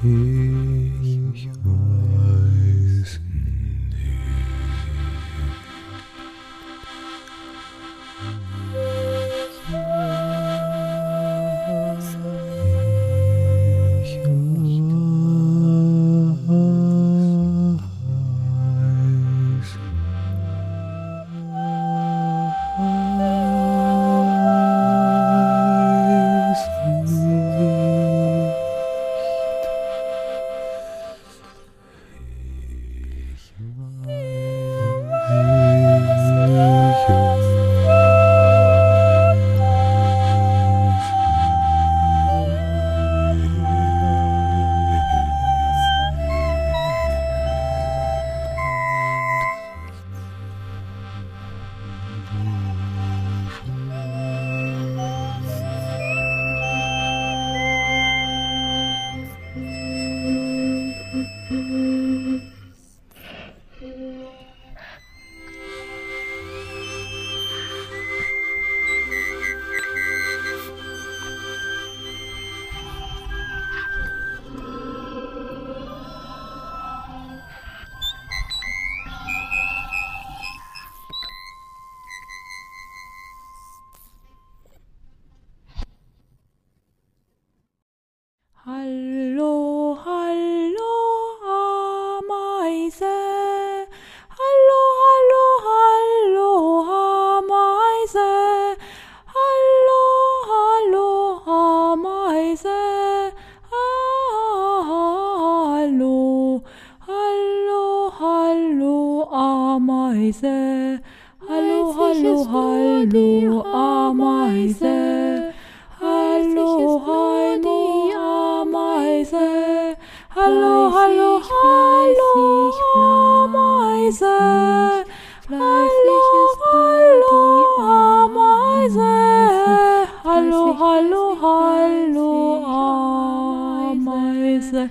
Hey. Ameise. Hallo, hallo, hallo, Ameise. Hallo, Heidi, Ameise. Hallo, hallo, hallo, Ameise. Hallo, hallo, Ameise. Hallo, hallo, hallo, Ameise.